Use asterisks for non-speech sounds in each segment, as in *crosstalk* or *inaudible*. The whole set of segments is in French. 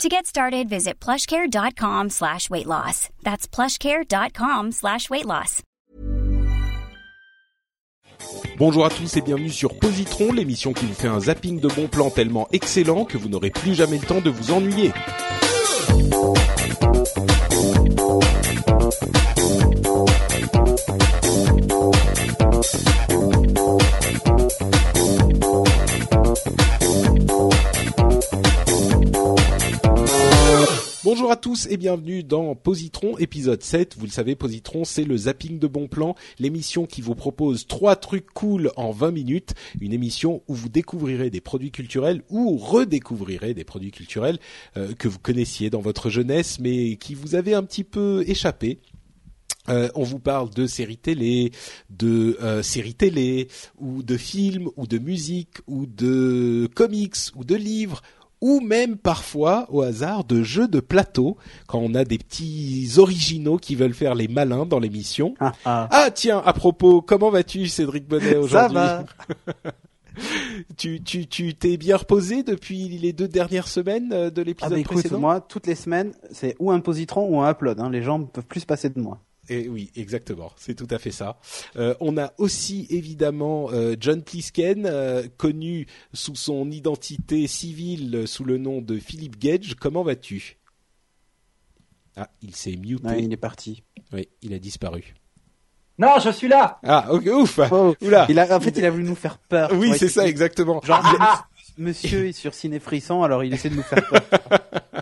To get started, visit plushcare.com slash weight loss. That's plushcare.com slash weight loss. Bonjour à tous et bienvenue sur Positron, l'émission qui vous fait un zapping de bons plans tellement excellent que vous n'aurez plus jamais le temps de vous ennuyer. Bonjour à tous et bienvenue dans Positron épisode 7. Vous le savez, Positron, c'est le zapping de bon plan, l'émission qui vous propose trois trucs cool en 20 minutes, une émission où vous découvrirez des produits culturels ou redécouvrirez des produits culturels euh, que vous connaissiez dans votre jeunesse mais qui vous avaient un petit peu échappé. Euh, on vous parle de séries télé, de euh, séries télé, ou de films, ou de musique, ou de comics, ou de livres, ou même parfois au hasard de jeux de plateau quand on a des petits originaux qui veulent faire les malins dans l'émission. Ah, ah. Ah tiens, à propos, comment vas-tu Cédric Bonnet aujourd'hui va. *laughs* Tu tu tu t'es bien reposé depuis les deux dernières semaines euh, de Ah l'épisode bah écoute, précédent? moi, toutes les semaines, c'est ou un positron ou un upload. Hein. Les gens ne peuvent plus se passer de moi. Et oui, exactement, c'est tout à fait ça. Euh, on a aussi évidemment euh, John Plisken, euh, connu sous son identité civile sous le nom de Philippe Gage. Comment vas-tu? Ah, il s'est muté. Il est parti. Oui, il a disparu. Non, je suis là. Ah, ok, ouf. Oh, Oula. il a, en fait, il a voulu nous faire peur. Oui, Ouais, c'est ça exactement. Genre, monsieur est sur Ciné Frisson, alors il essaie de nous faire peur.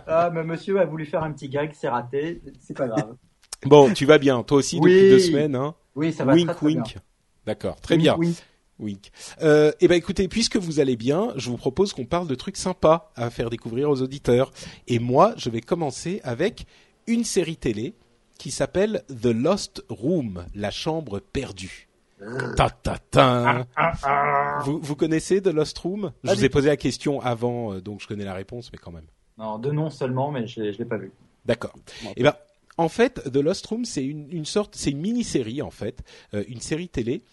Ah, mais monsieur a voulu faire un petit gag, c'est raté, c'est pas grave. Bon, tu vas bien, toi aussi Oui. depuis deux semaines, hein Oui, ça va Wink, très, très wink. bien. D'accord, très bien. Oui. Wink. Euh, eh ben écoutez, puisque vous allez bien, je vous propose qu'on parle de trucs sympas à faire découvrir aux auditeurs. Et moi, je vais commencer avec une série télé qui s'appelle The Lost Room, la chambre perdue. Ta ta ta. Vous, vous connaissez The Lost Room? Je vous ai posé la question avant, euh, donc je connais la réponse, mais quand même. Non, deux noms seulement, mais je l'ai je l'ai pas vu. D'accord. Bon. Eh ben, en fait, The Lost Room, c'est une, une sorte, c'est une mini-série en fait, euh, une série télé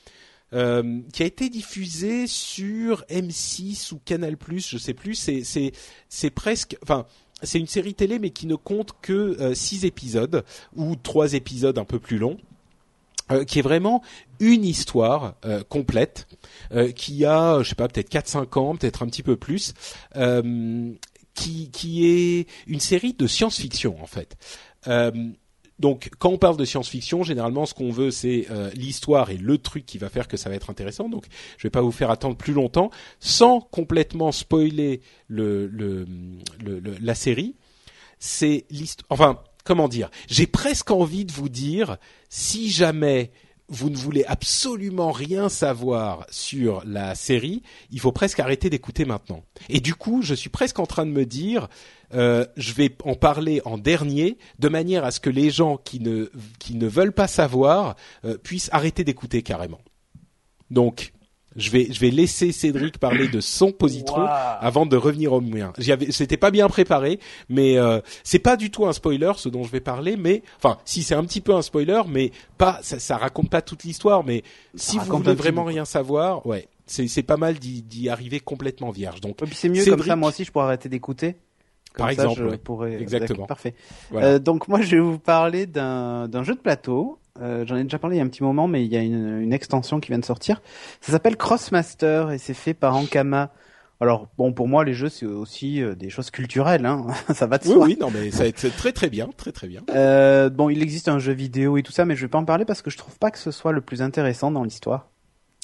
euh, qui a été diffusée sur M6 ou Canal+, je sais plus. C'est c'est c'est presque, enfin. C'est une série télé, mais qui ne compte que euh, six épisodes ou trois épisodes un peu plus longs, euh, qui est vraiment une histoire euh, complète, euh, qui a, je sais pas, peut-être 4-5 ans, peut-être un petit peu plus, euh, qui, qui est une série de science-fiction en fait. Euh, donc, quand on parle de science-fiction, généralement, ce qu'on veut, c'est euh, l'histoire et le truc qui va faire que ça va être intéressant. Donc, je vais pas vous faire attendre plus longtemps, sans complètement spoiler le, le, le- le- la série. C'est l'histoire. Enfin, comment dire J'ai presque envie de vous dire, si jamais vous ne voulez absolument rien savoir sur la série, il faut presque arrêter d'écouter maintenant. Et du coup, je suis presque en train de me dire, euh, je vais en parler en dernier, de manière à ce que les gens qui ne qui ne veulent pas savoir euh, puissent arrêter d'écouter carrément. Donc, je vais je vais laisser Cédric parler de son positron avant de revenir au mien. C'était pas bien préparé, mais euh, c'est pas du tout un spoiler ce dont je vais parler, mais enfin, si c'est un petit peu un spoiler, mais pas, ça, ça raconte pas toute l'histoire, mais si vous voulez vraiment rien savoir, ouais, c'est c'est pas mal d'y arriver complètement vierge. Donc, c'est mieux comme Cédric. ça, moi aussi, je pourrais arrêter d'écouter. Comme Par ça, exemple, je ouais. pourrais... Exactement. Parfait. voilà. Euh, donc moi, je vais vous parler d'un jeu de plateau. Euh, J'en ai déjà parlé il y a un petit moment, mais il y a une, une extension qui vient de sortir. Ça s'appelle Crossmaster et c'est fait par Ankama. Alors bon, pour moi, les jeux c'est aussi euh, des choses culturelles, hein. *laughs* ça va de oui, soi. oui, non, mais ça va être très très bien, très très bien. Euh, bon, il existe un jeu vidéo et tout ça, mais je vais pas en parler parce que je trouve pas que ce soit le plus intéressant dans l'histoire.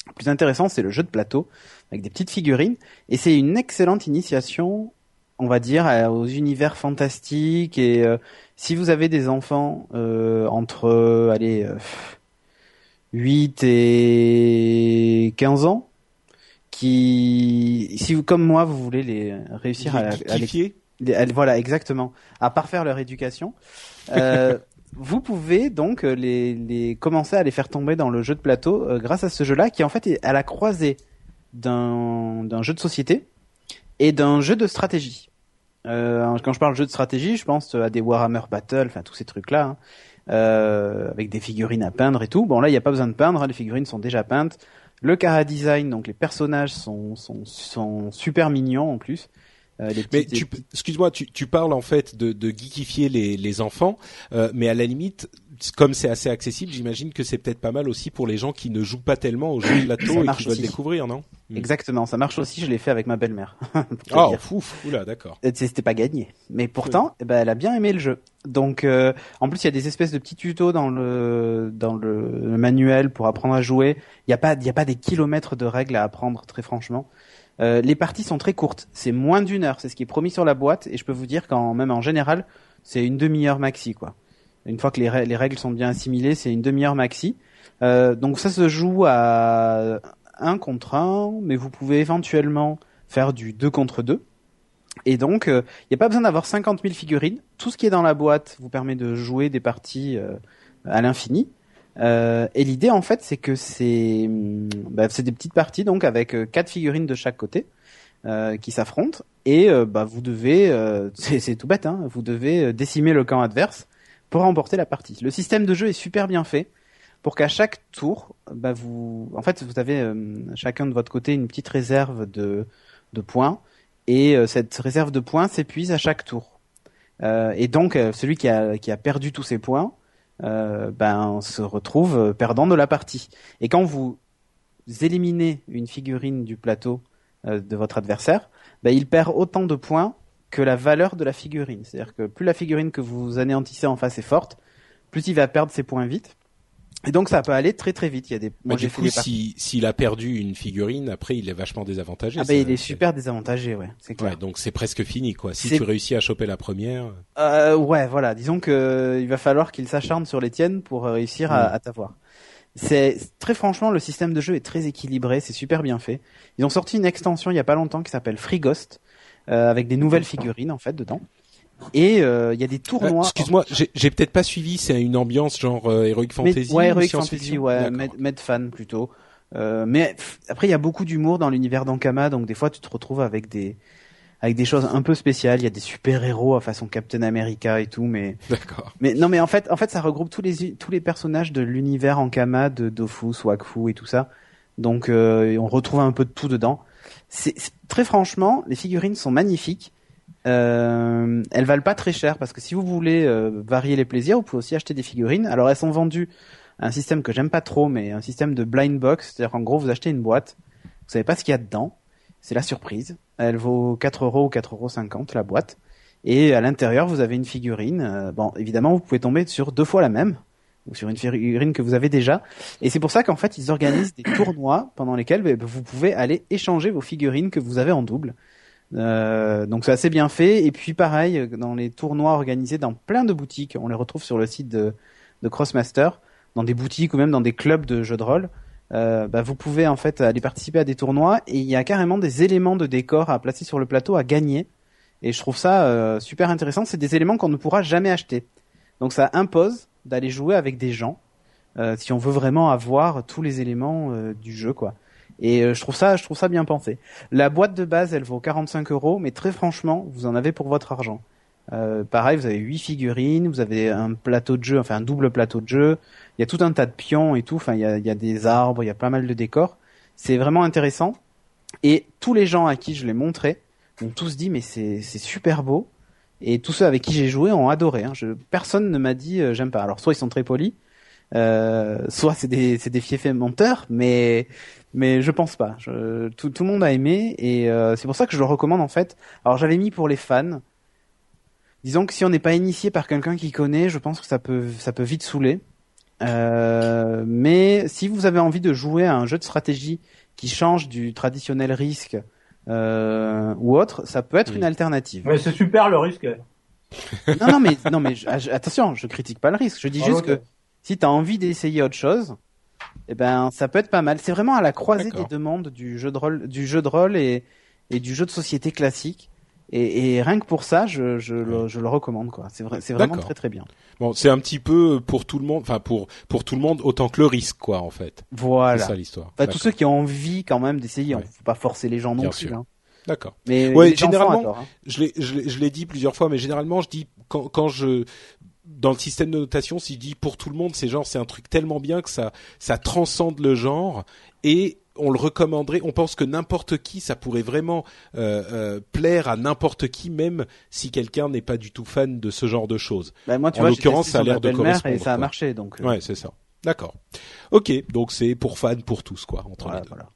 Le plus intéressant, c'est le jeu de plateau avec des petites figurines et c'est une excellente initiation, on va dire, à- aux univers fantastiques et euh, si vous avez des enfants euh, entre, euh, allez, euh, 8 et 15 ans, qui, si vous, comme moi, vous voulez les réussir à, à les voilà, exactement. À parfaire leur éducation. Euh, *laughs* vous pouvez donc euh, les, les commencer à les faire tomber dans le jeu de plateau euh, grâce à ce jeu-là qui en fait est à la croisée d'un d'un jeu de société et d'un jeu de stratégie. Euh, quand je parle jeu de stratégie, je pense à des Warhammer Battle, enfin tous ces trucs-là, hein, euh, avec des figurines à peindre et tout. Bon là, il n'y a pas besoin de peindre, hein, les figurines sont déjà peintes. Le cara design, donc les personnages sont sont, sont super mignons en plus. Euh, mais tu, excuse-moi, tu, tu parles en fait de, de geekifier les, les enfants, euh, mais à la limite, comme c'est assez accessible, j'imagine que c'est peut-être pas mal aussi pour les gens qui ne jouent pas tellement aux jeux de plateau et qui veulent découvrir, non? Hmm. Exactement, ça marche aussi. Je l'ai fait avec ma belle-mère. *laughs* oh, fou, oula, d'accord. C'était pas gagné, mais pourtant, ben, elle a bien aimé le jeu. Donc, euh, en plus, il y a des espèces de petits tutos dans le dans le, manuel pour apprendre à jouer. Il n'y a pas il y a pas des kilomètres de règles à apprendre, très franchement. Euh, les parties sont très courtes, c'est moins d'une heure, c'est ce qui est promis sur la boîte, et je peux vous dire qu'en même en général, c'est une demi-heure maxi, quoi. Une fois que les, règles sont bien assimilées, c'est une demi-heure maxi. Euh, donc ça se joue à un contre un, mais vous pouvez éventuellement faire du 2 contre 2. Et donc, il euh, n'y a pas besoin d'avoir 50 000 figurines. Tout ce qui est dans la boîte vous permet de jouer des parties à l'infini. Euh, et l'idée en fait c'est que c'est bah, c'est des petites parties donc avec euh, quatre figurines de chaque côté euh, qui s'affrontent et euh, bah, vous devez *laughs* c'est tout bête hein, vous devez décimer le camp adverse remporter la partie. Le système de jeu est super bien fait pour qu'à chaque tour bah, vous en fait vous avez chacun de votre côté une petite réserve de points et cette réserve de points s'épuise à chaque tour. et donc celui qui a qui a perdu tous ses points euh, ben se retrouve perdant de la partie. Et quand vous éliminez une figurine du plateau euh, de votre adversaire, ben il perd autant de points que la valeur de la figurine. C'est-à-dire que plus la figurine que vous anéantissez en face est forte, plus il va perdre ses points vite. Et donc ça peut aller très très vite. Il y a des. Moi, du coup, s'il a perdu une figurine, après il est vachement désavantagé. Ah ben il est super désavantagé, ouais. C'est clair. Ouais, donc c'est presque fini, quoi. Si tu réussis à choper la première. Euh, ouais, voilà. Disons que euh, il va falloir qu'il s'acharne sur les tiennes pour réussir à, à t'avoir. C'est très franchement, le système de jeu est très équilibré, c'est super bien fait. Ils ont sorti une extension il y a pas longtemps qui s'appelle Free Ghost, euh, avec des nouvelles figurines en fait dedans. Et euh, il y a des tournois. Euh, excuse-moi, j'ai peut-être pas suivi. C'est une ambiance genre euh, Heroic Fantasy. ouais, Heroic Fantasy, ouais, med, fan plutôt. Euh, mais après, il y a beaucoup d'humour dans l'univers d'Ankama, donc des fois, tu te retrouves avec des avec des choses un peu spéciales. Il y a des super héros à façon Captain America et tout, mais *laughs* d'accord. Mais non, mais en fait, en fait, ça regroupe tous les tous les personnages de l'univers Ankama, de Dofus, Wakfu et tout ça. Donc, on retrouve un peu de tout dedans. C'est très franchement, les figurines sont magnifiques. Euh, elles valent pas très cher parce que si vous voulez euh, varier les plaisirs, vous pouvez aussi acheter des figurines. Alors elles sont vendues à un système que j'aime pas trop, mais un système de blind box, c'est-à-dire qu'en gros vous achetez une boîte, vous savez pas ce qu'il y a dedans, c'est la surprise. Elle vaut 4 euros ou 4 euros 50 la boîte, et à l'intérieur vous avez une figurine. Euh, bon, évidemment vous pouvez tomber sur deux fois la même ou sur une figurine que vous avez déjà. Et c'est pour ça qu'en fait ils organisent des *coughs* tournois pendant lesquels ben, vous pouvez aller échanger vos figurines que vous avez en double. Euh, donc c'est assez bien fait. Et puis pareil, dans les tournois organisés dans plein de boutiques, on les retrouve sur le site de, de Crossmaster, dans des boutiques ou même dans des clubs de jeux de rôle. Euh, bah, vous pouvez en fait aller participer à des tournois et il y a carrément des éléments de décor à placer sur le plateau à gagner. Et je trouve ça euh, super intéressant. C'est des éléments qu'on ne pourra jamais acheter. Donc ça impose d'aller jouer avec des gens euh, si on veut vraiment avoir tous les éléments euh, du jeu, quoi. Et euh, je trouve ça, je trouve ça bien pensé. La boîte de base, elle vaut 45 euros, mais très franchement, vous en avez pour votre argent. Euh, pareil, vous avez huit figurines, vous avez un plateau de jeu, enfin un double plateau de jeu. Il y a tout un tas de pions et tout. Enfin, il y a, il y a des arbres, il y a pas mal de décors. C'est vraiment intéressant. Et tous les gens à qui je l'ai montré ont tous dit mais c'est c'est super beau. Et tous ceux avec qui j'ai joué ont adoré. Hein. Je, personne ne m'a dit euh, j'aime pas. Alors soit ils sont très polis, euh, soit c'est des c'est des fiefs menteurs, mais mais je pense pas. Je, tout, tout, le monde a aimé et euh, c'est pour ça que je le recommande en fait. Alors j'avais mis pour les fans. Disons que si on n'est pas initié par quelqu'un qui connaît, je pense que ça peut ça peut vite saouler. Euh, mais si vous avez envie de jouer à un jeu de stratégie qui change du traditionnel risque ou autre, ça peut être une alternative. Mais c'est super le risque. *laughs* non non mais non mais attention, je critique pas le risque. Je dis ah, juste que si tu as envie d'essayer autre chose, eh ben ça peut être pas mal. C'est vraiment à la croisée des demandes du jeu de rôle, du jeu de rôle et, et du jeu de société classique. Et, et rien que pour ça, je, je, le, je le recommande quoi. C'est vrai, c'est vraiment très très bien. Bon, c'est un petit peu pour tout le monde, enfin pour pour tout le monde autant que le risque, quoi, en fait. Voilà. C'est ça l'histoire. Enfin, tous ceux qui ont envie quand même d'essayer, on Ouais. faut pas forcer les gens non Bien plus. sûr. Hein. D'accord. Mais Ouais, généralement, hein. Je l'ai, je l'ai, je l'ai dit plusieurs fois, mais généralement, je dis quand, quand je dans le système de notation, s'il dit pour tout le monde, c'est genre c'est un truc tellement bien que ça ça transcende le genre et on le recommanderait. On pense que n'importe qui, ça pourrait vraiment euh, euh, plaire à n'importe qui, même si quelqu'un n'est pas du tout fan de ce genre de choses. Bah, moi, tu en l'occurrence, ça a l'air de correspondre, Et ça a quoi. marché, donc. euh, Ouais, c'est ça. D'accord. Ok, donc c'est pour fans, pour tous, quoi, entre voilà, les deux. voilà.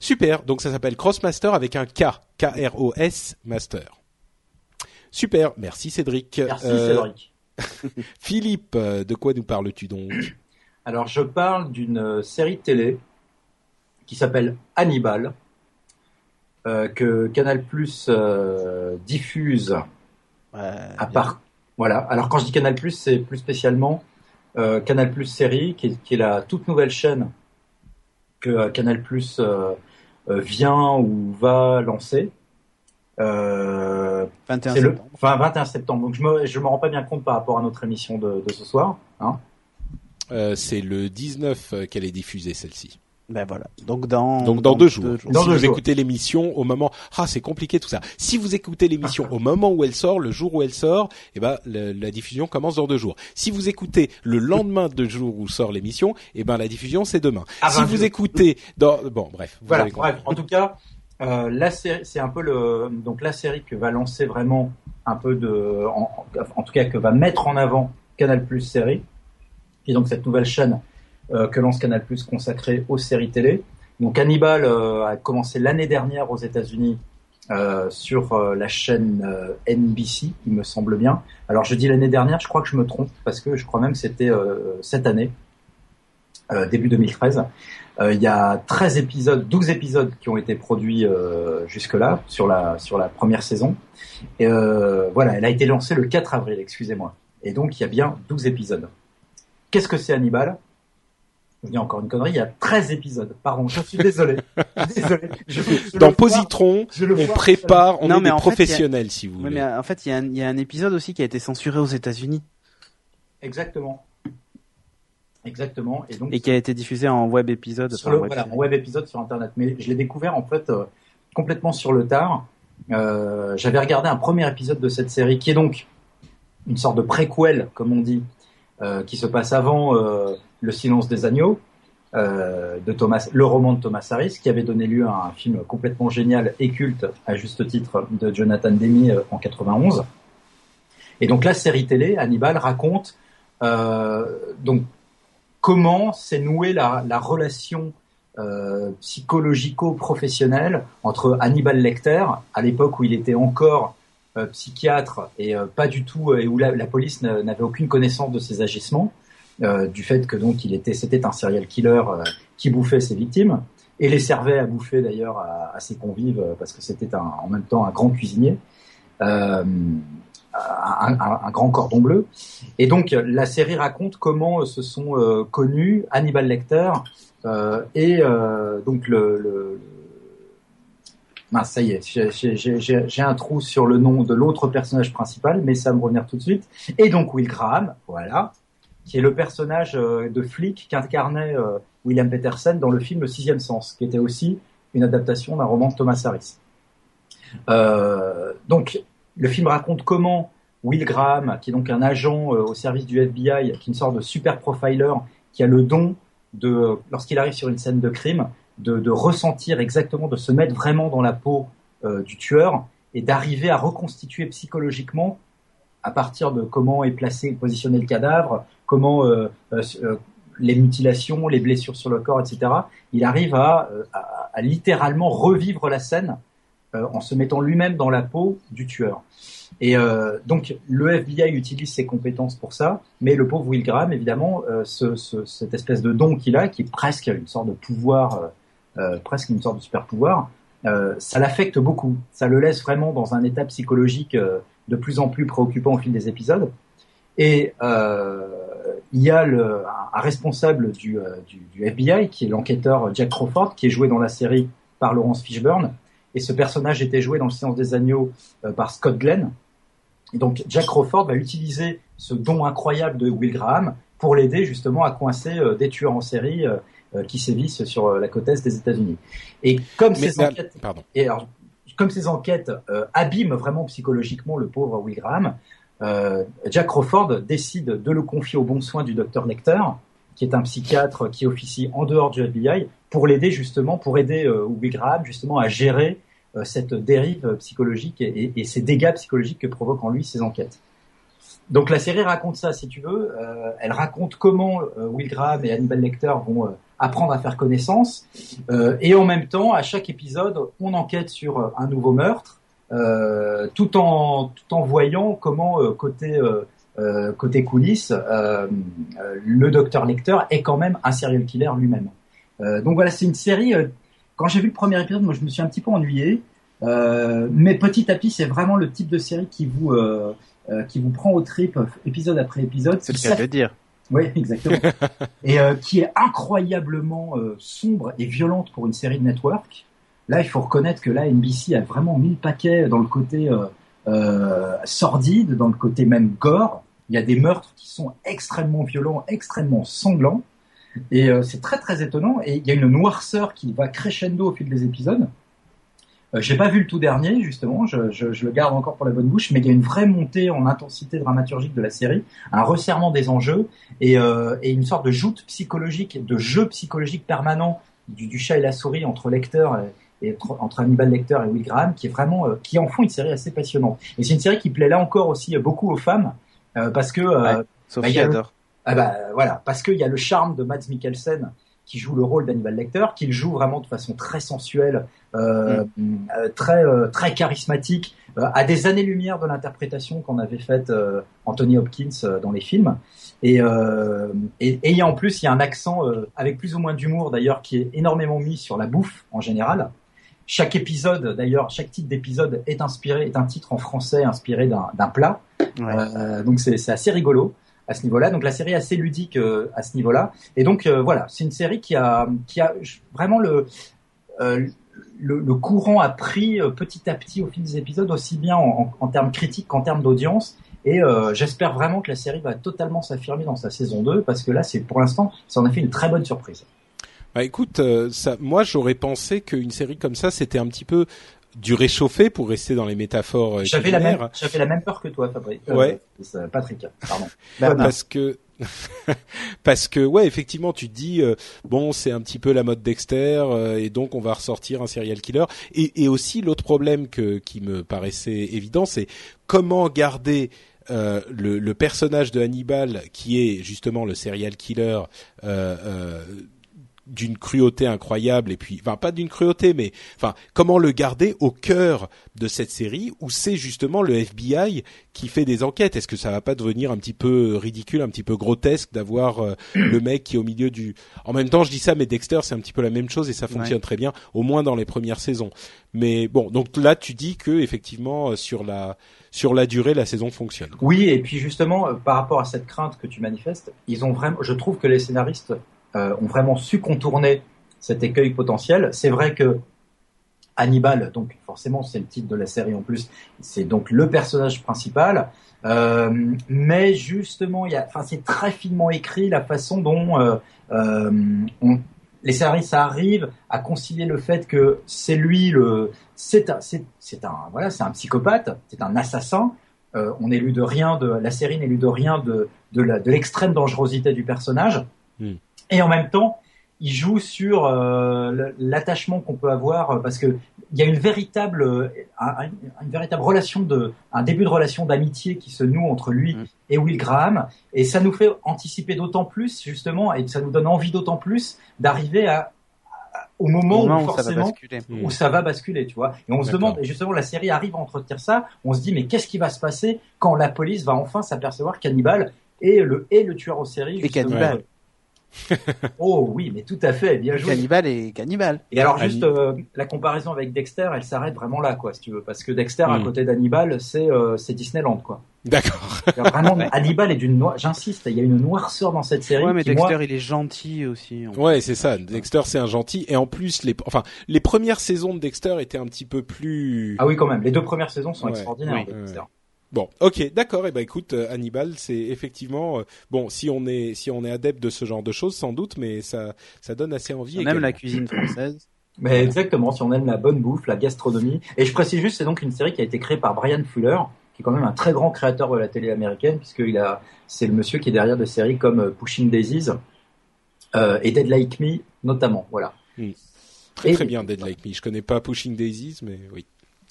Super. Donc ça s'appelle Crossmaster avec un K, K-R-O-S Master. Super. Merci Cédric. Merci Euh, Cédric. *laughs* Philippe, euh, de quoi nous parles-tu donc? Alors, je parle d'une euh, série de télé qui s'appelle Hannibal, euh, que Canal Plus diffuse Ouais, à part. Voilà. Alors, quand je dis Canal Plus, c'est plus spécialement euh, Canal Plus série, qui est, qui est la toute nouvelle chaîne que Canal Plus vient ou va lancer. Euh, 21 c'est le septembre. enfin 21 septembre. Donc je me je me rends pas bien compte par rapport à notre émission de, de ce soir. Hein. Euh, C'est le 19 euh, qu'elle est diffusée celle-ci. Ben voilà. Donc dans Donc dans, deux jours. Dans si deux vous jours. écoutez l'émission au moment, ah c'est compliqué tout ça. Si vous écoutez l'émission au moment où elle sort, le jour où elle sort, eh ben le- la diffusion commence dans deux jours. Si vous écoutez le lendemain de jour où sort l'émission, eh ben la diffusion c'est demain. Si 20 vous jours. écoutez dans, bon bref, vous Voilà. Bref, en tout cas, euh, la série, c'est un peu le donc la série que va lancer vraiment un peu de, en, tout cas que va mettre en avant Canal Plus série, qui est donc cette nouvelle chaîne euh, que lance Canal Plus consacrée aux séries télé. Donc Hannibal euh, a commencé l'année dernière aux États-Unis sur la chaîne NBC, il me semble bien. Alors je dis l'année dernière, je crois que je me trompe parce que je crois même que c'était cette année, début 2013. Euh, il y a 13 épisodes, 12 épisodes qui ont été produits euh, jusque-là sur la sur la première saison. Et euh, voilà, elle a été lancée le 4 avril, excusez-moi. Et donc il y a bien 12 épisodes. Qu'est-ce que c'est Hannibal? Je dis encore une connerie, il y a 13 épisodes. Pardon, je suis désolé. *laughs* désolé. Je- je Dans Positron, je le on prépare, on Non, est mais des fait, si vous voulez. mais euh, en fait, il y, a un- il y a un épisode aussi qui a été censuré aux États-Unis Exactement. Exactement. Et donc et qui a été diffusé en web épisode. sur le web voilà, en web épisode sur internet. Mais je l'ai découvert en fait euh, complètement sur le tard. Euh, J'avais regardé un premier épisode de cette série qui est donc une sorte de préquel, comme on dit, euh, qui se passe avant Le Silence des agneaux de Thomas, le roman de Thomas Harris, qui avait donné lieu à un film complètement génial et culte à juste titre de Jonathan euh, en 91. Et donc la série télé Hannibal raconte donc comment s'est nouée la, la relation euh, psychologico-professionnelle entre Hannibal Lecter, à l'époque où il était encore euh, psychiatre et euh, pas du tout, et où la, police n'a- n'avait aucune connaissance de ses agissements, du fait que donc il était, c'était un serial killer qui bouffait ses victimes et les servait à bouffer d'ailleurs à, ses convives parce que c'était en même temps un grand cuisinier. Euh, un, grand cordon bleu. Et donc la série raconte comment se sont euh, connus Hannibal Lecter euh, et euh, donc le, le- ça y est, j'ai- un trou sur le nom de l'autre personnage principal, mais ça me revenir tout de suite. Et donc Will Graham, voilà, qui est le personnage euh, de flic qu'incarnait euh, William Peterson dans le film Le Sixième Sens, qui était aussi une adaptation d'un roman de Thomas Harris. Euh, donc le film raconte comment Will Graham, qui est donc un agent euh, au service du FBI, qui est une sorte de super profiler, qui a le don de, lorsqu'il arrive sur une scène de crime, de, ressentir exactement, de se mettre vraiment dans la peau euh, du tueur et d'arriver à reconstituer psychologiquement à partir de comment est placé, positionné le cadavre, comment euh, les mutilations, les blessures sur le corps, etc. Il arrive à, littéralement revivre la scène en se mettant lui-même dans la peau du tueur. Et euh, donc le FBI utilise ses compétences pour ça, mais le pauvre Will Graham, évidemment, euh, ce, ce- cette espèce de don qu'il a, qui est presque une sorte de pouvoir, euh, euh, presque une sorte de super pouvoir, euh, ça l'affecte beaucoup. Ça le laisse vraiment dans un état psychologique euh, de plus en plus préoccupant au fil des épisodes. Et euh, il y a le, un, responsable du, euh, du, du FBI, qui est l'enquêteur Jack Crawford, qui est joué dans la série par Laurence Fishburne. Et ce personnage était joué dans le Silence des Agneaux par Scott Glenn. Et donc Jack Crawford va utiliser ce don incroyable de Will Graham pour l'aider justement à coincer des tueurs en série qui sévissent sur la côte est des États-Unis. Et comme ces enquêtes, pardon. Et alors, comme ces enquêtes abîment vraiment psychologiquement le pauvre Will Graham, euh, Jack Crawford décide de le confier au bon soin du docteur Lecter, qui est un psychiatre qui officie en dehors du FBI, pour l'aider justement, pour aider euh, Will Graham justement à gérer euh, cette dérive psychologique et, ces dégâts psychologiques que provoquent en lui ces enquêtes. Donc la série raconte ça, si tu veux. Euh, elle raconte comment euh, Will Graham et Hannibal Lecter vont apprendre à faire connaissance, et en même temps, à chaque épisode, on enquête sur un nouveau meurtre euh, tout en tout en voyant comment euh, côté euh, côté coulisses, le docteur Lecter est quand même un serial killer lui-même. donc voilà, c'est une série. Quand j'ai vu le premier épisode, moi je me suis un petit peu ennuyé, mais petit à petit, c'est vraiment le type de série qui vous qui vous prend au trip épisode après épisode. C'est le cas de dire. Oui, exactement. *laughs* et qui est incroyablement sombre et violente pour une série de network. Là, il faut reconnaître que là, NBC a vraiment mis le paquet dans le côté euh, euh, sordide, dans le côté même gore. Il y a des meurtres qui sont extrêmement violents, extrêmement sanglants. Et euh, c'est très très étonnant. Et il y a une noirceur qui va crescendo au fil des épisodes. Euh, J'ai pas vu le tout dernier justement, je, je, je, le garde encore pour la bonne bouche, mais il y a une vraie montée en intensité dramaturgique de la série, un resserrement des enjeux et, euh, et une sorte de joute psychologique, de jeu psychologique permanent du, du chat et la souris entre lecteur et, et entre Hannibal Lecter et Will Graham, qui est vraiment, euh, qui en font une série assez passionnante. Et c'est une série qui plaît là encore aussi beaucoup aux femmes, euh, parce que euh, Sophie bah, adore. Ah bah voilà, parce qu'il y a le charme de Mads Mikkelsen qui joue le rôle d'Hannibal Lecter, qu'il joue vraiment de façon très sensuelle, euh, mm. très très charismatique, à des années-lumière de l'interprétation qu'on avait faite Anthony Hopkins dans les films. Et, et, et, en plus, il y a un accent avec plus ou moins d'humour d'ailleurs qui est énormément mis sur la bouffe en général. Chaque épisode, d'ailleurs, chaque titre d'épisode est inspiré, est un titre en français inspiré d'un plat. Euh, donc c'est assez rigolo à ce niveau-là. Donc la série est assez ludique euh, à ce niveau-là. Et donc euh, voilà, c'est une série qui a, qui a vraiment le, euh, le, le, courant a pris petit à petit au fil des épisodes, aussi bien en, termes critiques qu'en termes d'audience. Et j'espère vraiment que la série va totalement s'affirmer dans sa saison 2 parce que là, c'est pour l'instant, ça en a fait une très bonne surprise. Bah écoute, moi j'aurais pensé qu'une série comme ça, c'était un petit peu du réchauffé pour rester dans les métaphores. Euh, j'avais la même, j'avais la même peur que toi, Fabrice. Euh, ouais. Patrick, pardon. parce que *laughs* parce que ouais, effectivement, tu te dis bon, c'est un petit peu la mode Dexter et donc on va ressortir un serial killer. Et, et aussi l'autre problème que qui me paraissait évident, c'est comment garder euh, le, le, personnage de Hannibal, qui est justement le serial killer, euh, euh, d'une cruauté incroyable et puis enfin pas d'une cruauté mais enfin comment le garder au cœur de cette série où c'est justement le FBI qui fait des enquêtes? Est-ce que ça va pas devenir un petit peu ridicule un petit peu grotesque d'avoir euh, *clears throat* le mec qui est au milieu du en même temps je dis ça mais Dexter c'est un petit peu la même chose et ça fonctionne très bien au moins dans les premières saisons. Mais bon donc là tu dis que effectivement euh, sur la sur la durée la saison fonctionne oui et puis justement euh, par rapport à cette crainte que tu manifestes ils ont vraiment je trouve que les scénaristes ont vraiment su contourner cet écueil potentiel. C'est vrai que Hannibal, donc forcément c'est le titre de la série en plus, c'est donc le personnage principal. Euh, mais justement, c'est très finement écrit la façon dont euh, euh les scénaristes arrivent à concilier le fait que c'est lui le, c'est un, c'est, un, voilà, c'est un psychopathe, c'est un assassin. Euh, on de rien de la série n'est lu de rien de de l'extrême dangerosité du personnage. Hmm. Et en même temps, il joue sur euh, l'attachement qu'on peut avoir euh, parce que il y a une véritable, euh, une véritable relation de, un début de relation d'amitié qui se noue entre lui mm. et Will Graham, et ça nous fait anticiper d'autant plus justement, et ça nous donne envie d'autant plus d'arriver à, au moment, où, forcément ça où ça va basculer, tu vois. Et on se demande, et justement, la série arrive à entretenir ça. On se dit, mais qu'est-ce qui va se passer quand la police va enfin s'apercevoir qu'Hannibal est le est le tueur en série et *laughs* oh oui, mais tout à fait, bien joué. Cannibal et cannibal. Et alors juste euh, la comparaison avec Dexter, elle s'arrête vraiment là, quoi, si tu veux, parce que Dexter à hmm. côté d'Hannibal, c'est euh, c'est Disneyland, quoi. D'accord. *laughs* Vraiment, Hannibal est d'une noire. J'insiste, il y a une noirceur dans cette série. Ouais, mais qui, Dexter, moi- il est gentil aussi. Ouais, c'est ça. Dexter, c'est un gentil. Et en plus, les, enfin, les premières saisons de Dexter étaient un petit peu plus. Ah oui, quand même. Les deux premières saisons sont Ouais, extraordinaires. oui, ouais, Dexter. Bon, ok, d'accord. Et ben écoute, euh, Hannibal, c'est effectivement euh, bon. Si on est si on est adepte de ce genre de choses, sans doute, mais ça ça donne assez envie. On aime la cuisine française. *clears throat* Mais exactement, si on aime la bonne bouffe, la gastronomie. Et je précise juste, c'est donc une série qui a été créée par Brian Fuller, qui est quand même un très grand créateur de la télé américaine, puisqu'il a, c'est le monsieur qui est derrière des séries comme euh, Pushing Daisies euh, et Dead Like Me, notamment. Voilà. Très Et- très bien, Dead Like Me. Je connais pas Pushing Daisies, mais oui.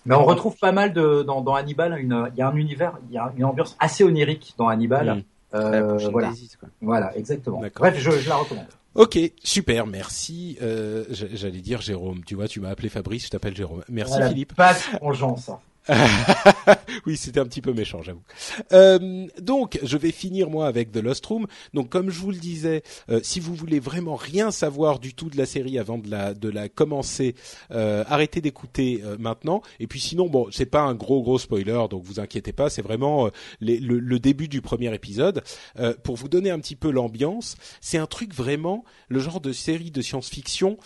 Mais on retrouve pas mal de dans, dans Hannibal. Une, il y a un univers, il y a une ambiance assez onirique dans Hannibal. Euh, voilà, quoi. voilà, exactement. Bref, je, je la recommande. Ok, super, merci. Euh, J'allais dire Jérôme. Tu vois, tu m'as appelé Fabrice, je t'appelle Jérôme. Merci Voilà, Philippe. Pas de vengeance. hein. *laughs* oui, c'était un petit peu méchant, j'avoue. Euh, donc, je vais finir moi avec The Lost Room. Donc, comme je vous le disais, euh, si vous voulez vraiment rien savoir du tout de la série avant de la de la commencer, euh, arrêtez d'écouter euh, maintenant. Et puis sinon, bon, c'est pas un gros gros spoiler, donc vous inquiétez pas. C'est vraiment euh, le, le début du premier épisode Euh, pour vous donner un petit peu l'ambiance. C'est un truc vraiment le genre de série de science-fiction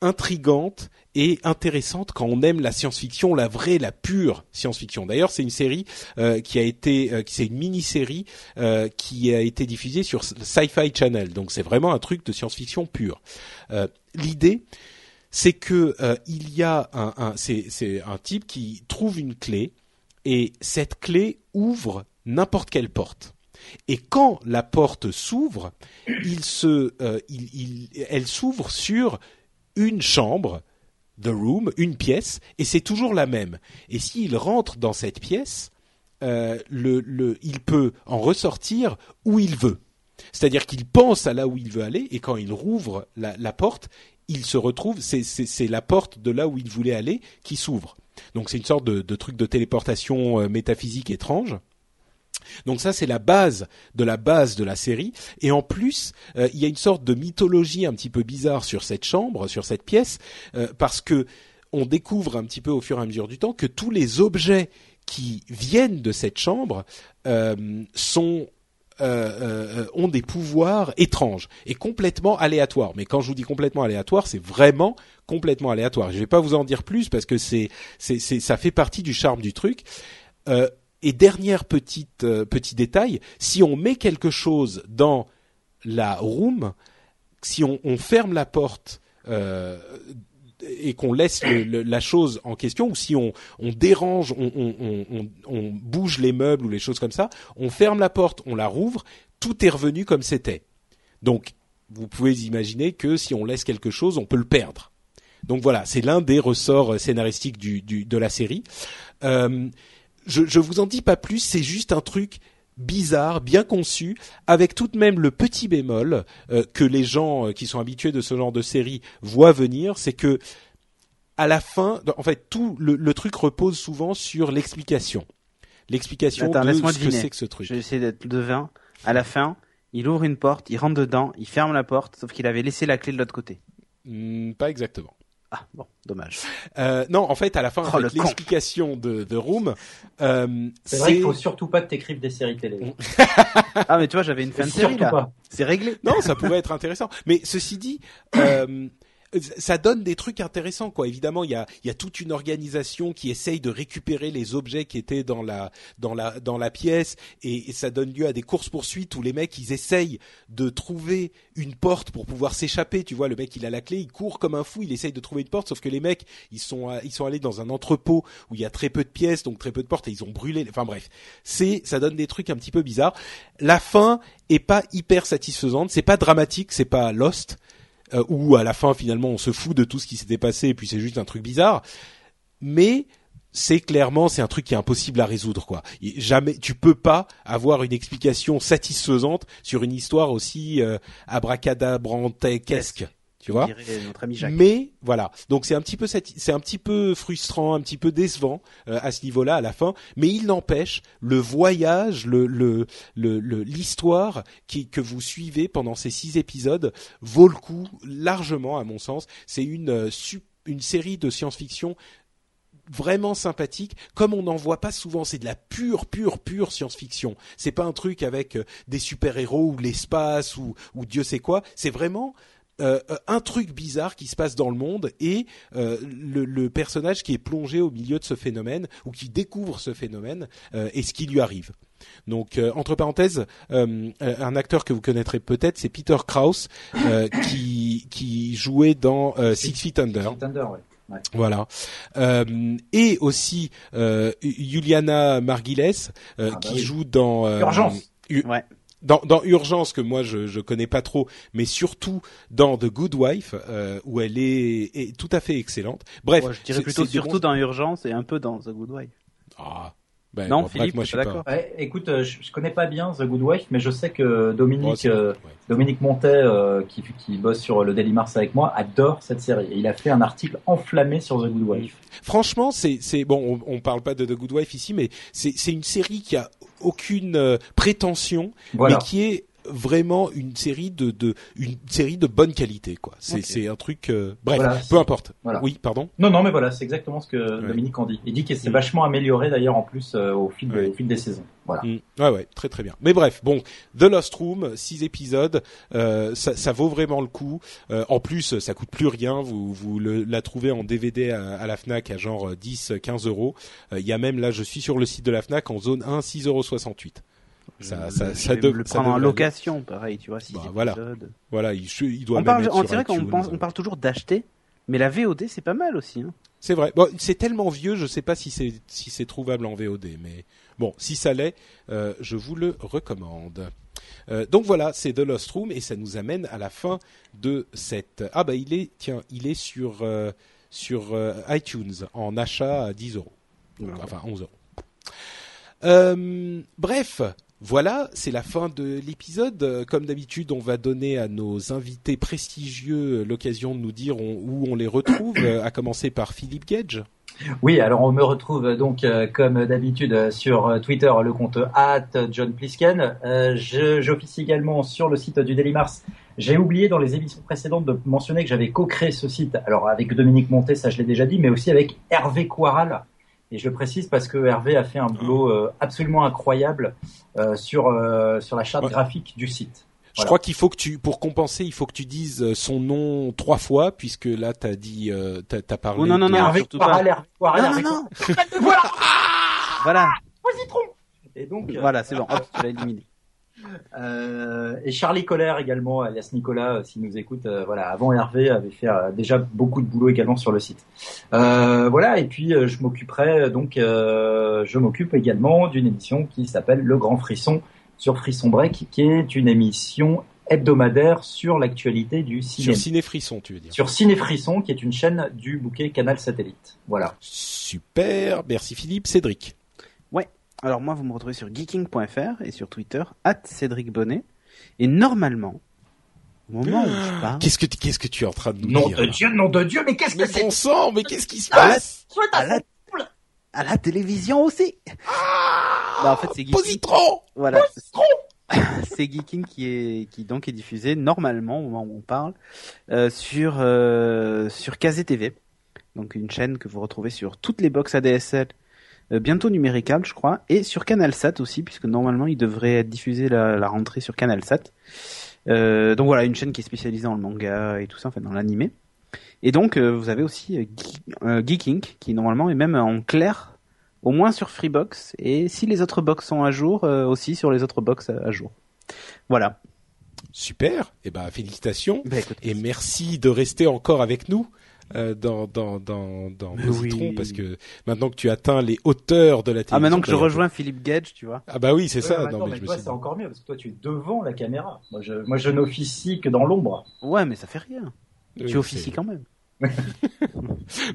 intrigante et intéressante quand on aime la science-fiction, la vraie, la pure science-fiction. D'ailleurs, c'est une série euh, qui a été, euh, c'est une mini-série euh, qui a été diffusée sur Sci-Fi Channel. Donc, c'est vraiment un truc de science-fiction pure. L'idée, c'est que il y a un, c'est, un type qui trouve une clé et cette clé ouvre n'importe quelle porte. Et quand la porte s'ouvre, elle s'ouvre sur une chambre, the room, une pièce, et c'est toujours la même. Et s'il rentre dans cette pièce, euh, il peut en ressortir où il veut. C'est-à-dire qu'il pense à là où il veut aller, et quand il rouvre la, porte, il se retrouve, c'est, la porte de là où il voulait aller qui s'ouvre. Donc c'est une sorte de, de truc de téléportation euh, métaphysique étrange. Donc ça c'est la base de la base de la série et en plus euh, il y a une sorte de mythologie un petit peu bizarre sur cette chambre, sur cette pièce euh, parce que on découvre un petit peu au fur et à mesure du temps que tous les objets qui viennent de cette chambre euh, ont des pouvoirs étranges et complètement aléatoires. Mais quand je vous dis complètement aléatoire, c'est vraiment complètement aléatoire. Je vais pas vous en dire plus parce que ça fait partie du charme du truc. Et dernière petite euh, petit détail, si on met quelque chose dans la room, si on, ferme la porte euh, et qu'on laisse la chose en question, ou si on, dérange, on, bouge les meubles ou les choses comme ça, on ferme la porte, on la rouvre, tout est revenu comme c'était. Donc, vous pouvez imaginer que si on laisse quelque chose, on peut le perdre. Donc voilà, c'est l'un des ressorts scénaristiques de la série. Euh, je, je vous en dis pas plus, c'est juste un truc bizarre, bien conçu, avec tout de même le petit bémol euh, que les gens euh, qui sont habitués de ce genre de série voient venir, c'est que à la fin, en fait, tout le, le truc repose souvent sur l'explication, l'explication de ce que deviner. c'est que ce truc. Je vais essayer d'être devin. À la fin, il ouvre une porte, il rentre dedans, il ferme la porte, sauf qu'il avait laissé la clé de l'autre côté. Hmm, pas exactement. Ah, bon, dommage. Euh, non, en fait, à la fin, Oh, avec le con. l'explication de The Room, euh, C'est vrai qu'il faut surtout pas que t'écrives des séries télé. *laughs* Ah, mais tu vois, j'avais une fin de série là. C'est réglé. Non, ça pourrait être intéressant. Mais ceci dit, euh, ça donne des trucs intéressants, quoi. Évidemment, il y a, y a toute une organisation qui essaye de récupérer les objets qui étaient dans la dans la dans la pièce, et, ça donne lieu à des courses poursuites où les mecs ils essayent de trouver une porte pour pouvoir s'échapper. Tu vois, le mec il a la clé, il court comme un fou, il essaye de trouver une porte, sauf que les mecs ils sont ils sont allés dans un entrepôt où il y a très peu de pièces, donc très peu de portes, et ils ont brûlé. Enfin bref, c'est ça donne des trucs un petit peu bizarres. La fin est pas hyper satisfaisante, c'est pas dramatique, c'est pas Lost euh, où à la fin finalement on se fout de tout ce qui s'était passé et puis c'est juste un truc bizarre. Mais c'est clairement c'est un truc qui est impossible à résoudre quoi. Jamais tu peux pas avoir une explication satisfaisante sur une histoire aussi euh, tu vois. Dirait notre ami Jacques. Mais voilà, donc c'est un petit peu sati- c'est un petit peu frustrant, un petit peu décevant euh, à ce niveau-là à la fin, mais il n'empêche le voyage, le le le le- l'histoire qui que vous suivez pendant ces six épisodes vaut le coup largement à mon sens. C'est une euh, une série de science-fiction vraiment sympathique, comme on n'en voit pas souvent. C'est de la pure, pure, pure science-fiction. C'est pas un truc avec euh, des super-héros ou l'espace ou, ou Dieu sait quoi. C'est vraiment euh, un truc bizarre qui se passe dans le monde et euh, le, le, personnage qui est plongé au milieu de ce phénomène ou qui découvre ce phénomène euh, et ce qui lui arrive. Donc entre parenthèses, un acteur que vous connaîtrez peut-être, c'est Peter Krause qui qui jouait dans Six Feet Under. Six Feet Under ouais. Ouais. Voilà. Euh, et aussi euh, Juliana Marguiles euh, Ah bah qui oui. joue dans euh, Urgence. U- Ouais. Dans, dans Urgence que moi je je connais pas trop, mais surtout dans The Good Wife euh, où elle est, est tout à fait excellente. Bref, Ouais, je dirais c'est- plutôt surtout bons- dans Urgence et un peu dans The Good Wife. Ah, ben, non, bon, bref, Philippe, moi je suis pas. d'accord Ouais, écoute, euh, je, je connais pas bien The Good Wife, mais je sais que Dominique, Oh, euh, ouais. Dominique Montet, euh, qui, qui bosse sur le Daily Mars avec moi, adore cette série. Et il a fait un article enflammé sur The Good Wife. Franchement, c'est bon. On, on parle pas de The Good Wife ici, mais c'est une série qui a aucune euh, prétention, Voilà. mais qui est vraiment une série de, de une série de bonne qualité quoi. C'est Ok. c'est un truc euh, bref, Voilà. peu importe. Voilà. Oui, pardon? Non, non, mais voilà, c'est exactement ce que Ouais. Dominique en dit. Il dit qu'il s'est Mm. vachement amélioré d'ailleurs en plus euh, au, fil de- Ouais. au fil des saisons. Voilà. Mm. Ouais ouais, très très bien. Mais bref, bon, The Lost Room, six épisodes, euh, ça, ça vaut vraiment le coup. Euh, en plus, ça coûte plus rien. Vous vous le, la trouvez en DVD à, à la Fnac à genre 10 15 euros. Euh, Il y a même là, je suis sur le site de la Fnac en zone 1 6,68 euros. Ça, ça, je ça me le ça prendre en location, pareil, tu vois, six Bah, voilà. épisodes. Voilà, il, il doit On même parle, être on sur pense, parle toujours d'acheter, mais la VOD c'est pas mal aussi. Hein. C'est vrai. Bon, c'est tellement vieux, je sais pas si c'est si c'est trouvable en VOD, mais bon, si ça l'est, euh, je vous le recommande. Euh, donc voilà, c'est The Lost Room et ça nous amène à la fin de cette. Ah bah il est, tiens, il est sur euh, sur euh, iTunes en achat à 10 euros, enfin 11 euros. Euh, bref, voilà, c'est la fin de l'épisode. Euh, Comme d'habitude, on va donner à nos invités prestigieux l'occasion de nous dire où on les retrouve, *coughs* à commencer par Philippe Gage. Oui, alors on me retrouve donc euh, comme d'habitude euh, sur Twitter le compte at John Plisken. Euh, J'officie également sur le site du Daily Mars. J'ai oublié dans les émissions précédentes de mentionner que j'avais co-créé ce site. Alors avec Dominique Montet, ça je l'ai déjà dit, mais aussi avec Hervé Quaral. Et je le précise parce que Hervé a fait un boulot euh, absolument incroyable euh, sur euh, sur la charte Ouais. graphique du site. Je Voilà. crois qu'il faut que tu, pour compenser, il faut que tu dises son nom trois fois, puisque là, t'as dit, euh, t'as as parlé. Oh, non, non, de- non, Hervé surtout pas. Quaral, Hervé Non, Hervé non, non. Quaral. *laughs* Voilà, Voilà. Et donc euh, voilà, c'est bon. Hop, tu l'as éliminé. Euh, et Charlie Colère également, alias Nicolas, euh, s'il nous écoute, euh, voilà, avant Hervé avait fait euh, déjà beaucoup de boulot également sur le site. Euh, voilà, et puis euh, je m'occuperai donc, euh, je m'occupe également d'une émission qui s'appelle Le Grand Frisson sur Frisson Break, qui est une émission hebdomadaire sur l'actualité du cinéma. Sur Ciné Frisson, tu veux dire. Sur Ciné Frisson, qui est une chaîne du bouquet Canal Satellite. Voilà. Super, merci Philippe. Cédric. Alors moi, vous me retrouvez sur geeking.fr et sur Twitter, at Cédric Bonnet. Et normalement, au moment où je parle, Qu'est-ce que, qu'est-ce que tu es en train de nous Nom dire de là Dieu, nom de Dieu, mais qu'est-ce que Mais c'est bon sang, mais qu'est-ce qui se Ah, passe à la, à la télévision aussi. Bah, en fait, c'est Geeking. Positron Voilà. *laughs* C'est Geeking qui est qui donc est diffusé normalement au moment où on parle euh, sur euh, sur Kazé TV. Donc une chaîne que vous retrouvez sur toutes les box ADSL euh, bientôt numéricable, je crois, et sur CanalSat aussi puisque normalement il devrait être diffusé la, la rentrée sur CanalSat. Euh, donc voilà, une chaîne qui est spécialisée dans le manga et tout ça, enfin dans l'animé. Et donc euh, vous avez aussi euh, Geek- euh, Geeking qui normalement est même en clair au moins sur Freebox et si les autres box sont à jour euh, aussi sur les autres box à, à jour. Voilà. Super. Eh ben, félicitations. Bah, écoute, Et merci de rester encore avec nous euh, dans dans dans dans Positron oui. parce que maintenant que tu atteins les hauteurs de la télévision. ah maintenant que je rejoins Philippe Gage, tu vois. Ah bah oui, c'est Ouais, ça. maintenant, Non, mais mais je toi, c'est encore mieux parce que toi, tu es devant la caméra. Moi, je, moi, je n'officie que dans l'ombre. Ouais, mais ça fait rien. Oui, tu officies quand même. *laughs*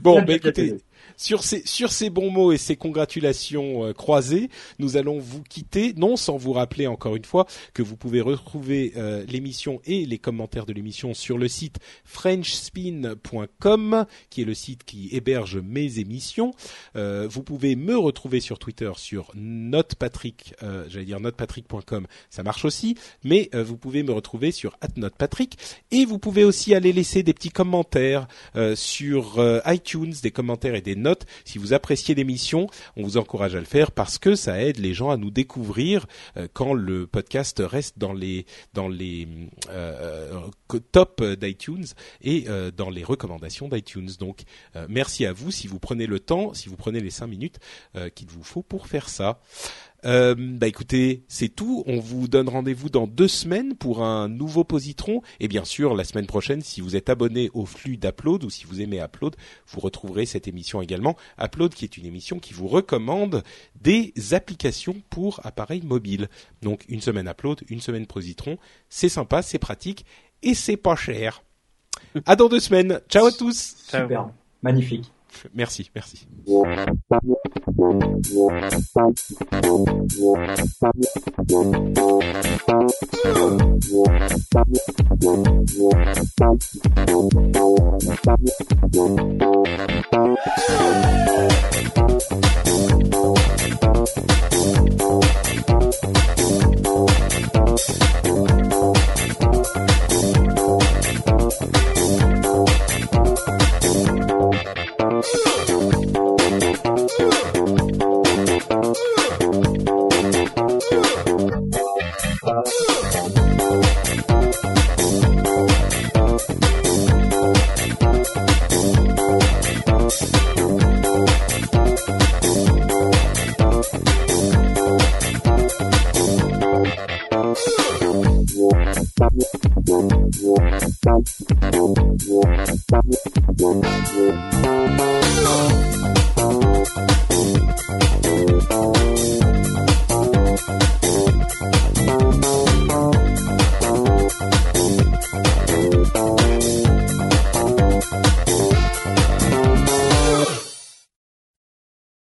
Bon, bah écoutez. Sur ces sur ces bons mots et ces congratulations euh, croisées, nous allons vous quitter, non sans vous rappeler encore une fois que vous pouvez retrouver euh, l'émission et les commentaires de l'émission sur le site frenchspin.com, qui est le site qui héberge mes émissions. Euh, vous pouvez me retrouver sur Twitter sur notepatrick, euh, j'allais dire notepatrick.com, ça marche aussi, mais euh, vous pouvez me retrouver sur @notepatrick et vous pouvez aussi aller laisser des petits commentaires sur iTunes, des commentaires et des des Si vous appréciez l'émission, on vous encourage à le faire parce que ça aide les gens à nous découvrir quand le podcast reste dans les dans les top d'iTunes et dans les recommandations d'iTunes. Donc merci à vous si vous prenez le temps, si vous prenez les cinq minutes qu'il vous faut pour faire ça. Euh, bah écoutez, c'est tout. On vous donne rendez-vous dans deux semaines pour un nouveau positron. Et bien sûr, la semaine prochaine, si vous êtes abonné au flux d'Upload ou si vous aimez Upload, vous retrouverez cette émission également. Upload, qui est une émission qui vous recommande des applications pour appareils mobiles. Donc une semaine Upload, une semaine positron. C'est sympa, c'est pratique et c'est pas cher. à dans deux semaines. Ciao à tous. Super, magnifique. Merci, merci.